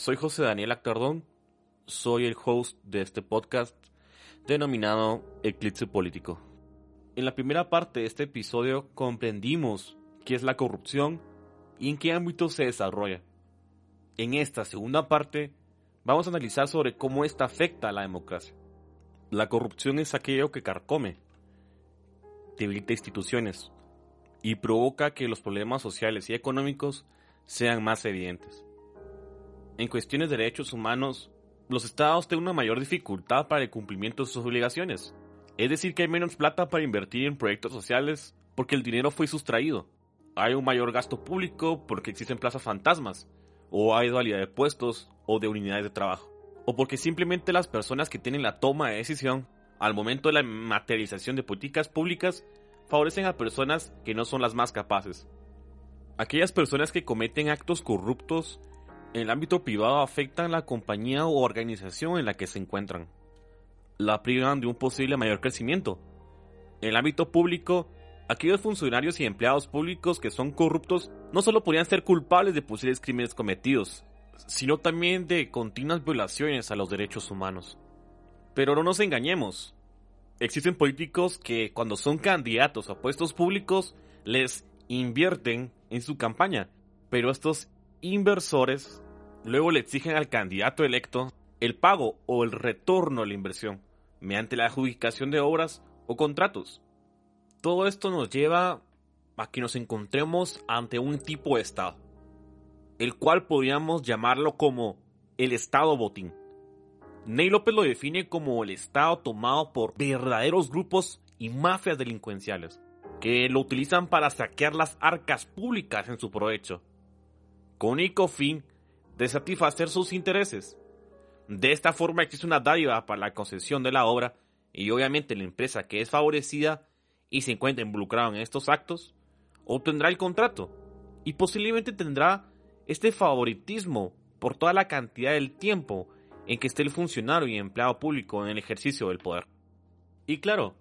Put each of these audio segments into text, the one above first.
Soy José Daniel Actardón, soy el host de este podcast denominado Eclipse Político. En la primera parte de este episodio comprendimos qué es la corrupción y en qué ámbito se desarrolla. En esta segunda parte vamos a analizar sobre cómo esta afecta a la democracia. La corrupción es aquello que carcome, debilita instituciones y provoca que los problemas sociales y económicos sean más evidentes. En cuestiones de derechos humanos, los estados tienen una mayor dificultad para el cumplimiento de sus obligaciones. Es decir, que hay menos plata para invertir en proyectos sociales porque el dinero fue sustraído. Hay un mayor gasto público porque existen plazas fantasmas, o hay dualidad de puestos o de unidades de trabajo, o porque simplemente las personas que tienen la toma de decisión al momento de la materialización de políticas públicas favorecen a personas que no son las más capaces. Aquellas personas que cometen actos corruptos en el ámbito privado afectan la compañía o organización en la que se encuentran. La privan de un posible mayor crecimiento. En el ámbito público, aquellos funcionarios y empleados públicos que son corruptos no solo podrían ser culpables de posibles crímenes cometidos, sino también de continuas violaciones a los derechos humanos. Pero no nos engañemos. Existen políticos que cuando son candidatos a puestos públicos les invierten en su campaña, pero estos inversores luego le exigen al candidato electo el pago o el retorno a la inversión mediante la adjudicación de obras o contratos. Todo esto nos lleva a que nos encontremos ante un tipo de Estado, el cual podríamos llamarlo como el Estado botín. Ney López lo define como el Estado tomado por verdaderos grupos y mafias delincuenciales, que lo utilizan para saquear las arcas públicas en su provecho con único fin de satisfacer sus intereses. De esta forma existe una dádiva para la concesión de la obra y obviamente la empresa que es favorecida y se encuentra involucrada en estos actos obtendrá el contrato y posiblemente tendrá este favoritismo por toda la cantidad del tiempo en que esté el funcionario y empleado público en el ejercicio del poder. Y claro,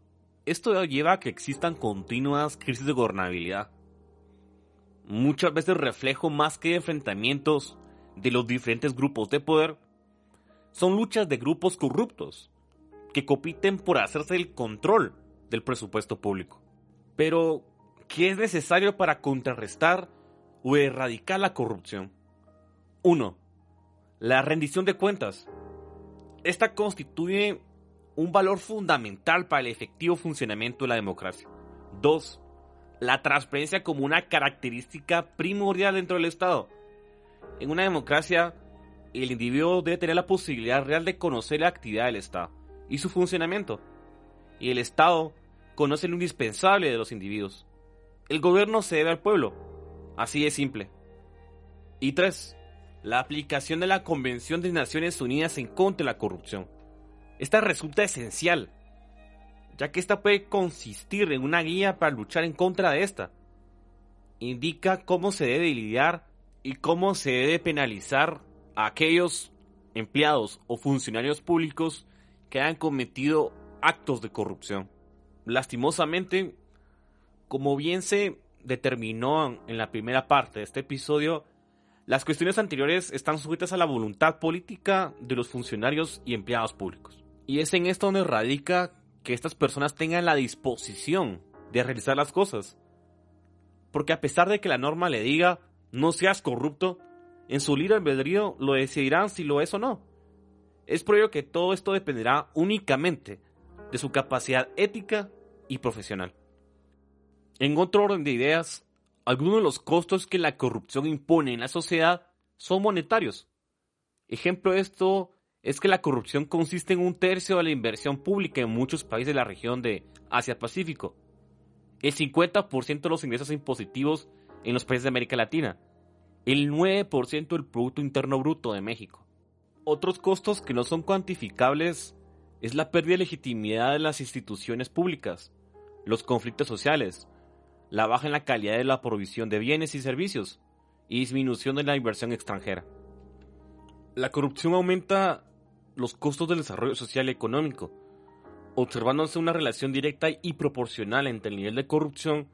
esto lleva a que existan continuas crisis de gobernabilidad muchas veces reflejo más que enfrentamientos de los diferentes grupos de poder, son luchas de grupos corruptos que compiten por hacerse el control del presupuesto público. Pero, ¿qué es necesario para contrarrestar o erradicar la corrupción? 1. La rendición de cuentas. Esta constituye un valor fundamental para el efectivo funcionamiento de la democracia. 2 la transparencia como una característica primordial dentro del Estado. En una democracia, el individuo debe tener la posibilidad real de conocer la actividad del Estado y su funcionamiento. Y el Estado conoce lo indispensable de los individuos. El gobierno se debe al pueblo. Así de simple. Y 3. La aplicación de la Convención de Naciones Unidas en contra de la corrupción. Esta resulta esencial ya que esta puede consistir en una guía para luchar en contra de esta. Indica cómo se debe lidiar y cómo se debe penalizar a aquellos empleados o funcionarios públicos que hayan cometido actos de corrupción. Lastimosamente, como bien se determinó en la primera parte de este episodio, las cuestiones anteriores están sujetas a la voluntad política de los funcionarios y empleados públicos. Y es en esto donde radica que estas personas tengan la disposición de realizar las cosas. Porque a pesar de que la norma le diga no seas corrupto, en su libre albedrío lo decidirán si lo es o no. Es por ello que todo esto dependerá únicamente de su capacidad ética y profesional. En otro orden de ideas, algunos de los costos que la corrupción impone en la sociedad son monetarios. Ejemplo de esto es que la corrupción consiste en un tercio de la inversión pública en muchos países de la región de Asia-Pacífico, el 50% de los ingresos impositivos en los países de América Latina, el 9% del Producto Interno Bruto de México. Otros costos que no son cuantificables es la pérdida de legitimidad de las instituciones públicas, los conflictos sociales, la baja en la calidad de la provisión de bienes y servicios y disminución de la inversión extranjera. La corrupción aumenta los costos del desarrollo social y económico, observándose una relación directa y proporcional entre el nivel de corrupción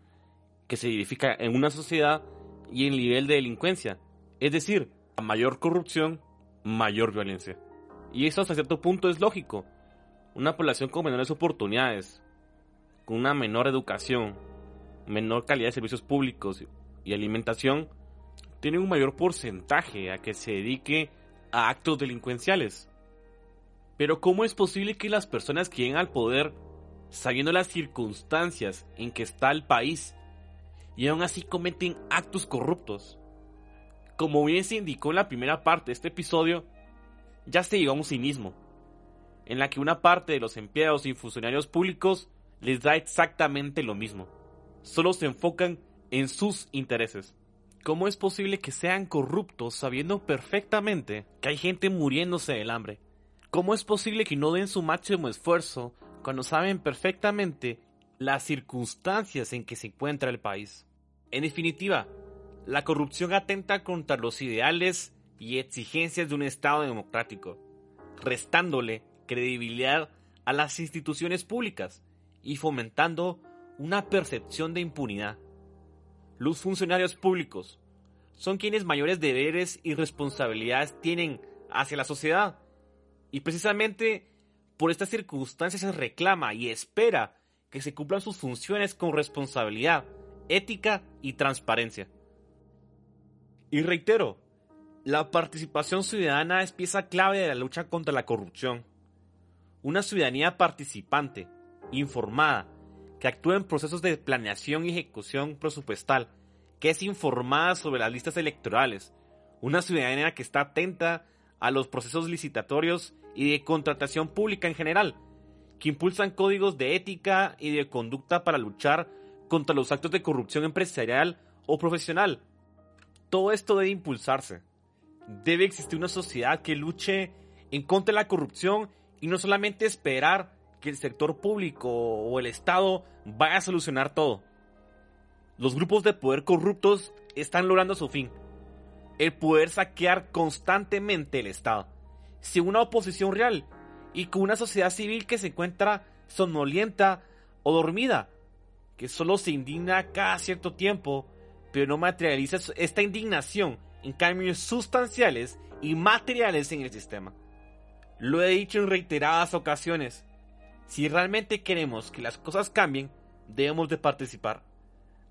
que se verifica en una sociedad y el nivel de delincuencia. Es decir, a mayor corrupción, mayor violencia. Y eso hasta cierto punto es lógico. Una población con menores oportunidades, con una menor educación, menor calidad de servicios públicos y alimentación, tiene un mayor porcentaje a que se dedique a actos delincuenciales. Pero ¿cómo es posible que las personas que lleguen al poder, sabiendo las circunstancias en que está el país, y aún así cometen actos corruptos? Como bien se indicó en la primera parte de este episodio, ya se llegó a un cinismo, en la que una parte de los empleados y funcionarios públicos les da exactamente lo mismo. Solo se enfocan en sus intereses. ¿Cómo es posible que sean corruptos sabiendo perfectamente que hay gente muriéndose del hambre? ¿Cómo es posible que no den su máximo esfuerzo cuando saben perfectamente las circunstancias en que se encuentra el país? En definitiva, la corrupción atenta contra los ideales y exigencias de un Estado democrático, restándole credibilidad a las instituciones públicas y fomentando una percepción de impunidad. Los funcionarios públicos son quienes mayores deberes y responsabilidades tienen hacia la sociedad y precisamente por estas circunstancias se reclama y espera que se cumplan sus funciones con responsabilidad, ética y transparencia. Y reitero, la participación ciudadana es pieza clave de la lucha contra la corrupción. Una ciudadanía participante, informada, que actúa en procesos de planeación y ejecución presupuestal, que es informada sobre las listas electorales, una ciudadanía que está atenta a los procesos licitatorios y de contratación pública en general, que impulsan códigos de ética y de conducta para luchar contra los actos de corrupción empresarial o profesional. Todo esto debe impulsarse debe existir una sociedad que luche en contra de la corrupción y no solamente esperar que el sector público o el Estado vaya a solucionar todo. Los grupos de poder corruptos están logrando su fin, el poder saquear constantemente el Estado, sin una oposición real y con una sociedad civil que se encuentra somnolienta o dormida, que solo se indigna cada cierto tiempo, pero no materializa esta indignación en cambios sustanciales y materiales en el sistema. Lo he dicho en reiteradas ocasiones. Si realmente queremos que las cosas cambien, debemos de participar.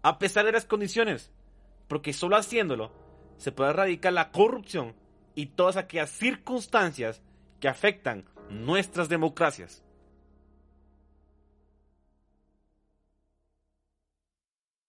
A pesar de las condiciones. Porque solo haciéndolo se puede erradicar la corrupción y todas aquellas circunstancias que afectan nuestras democracias.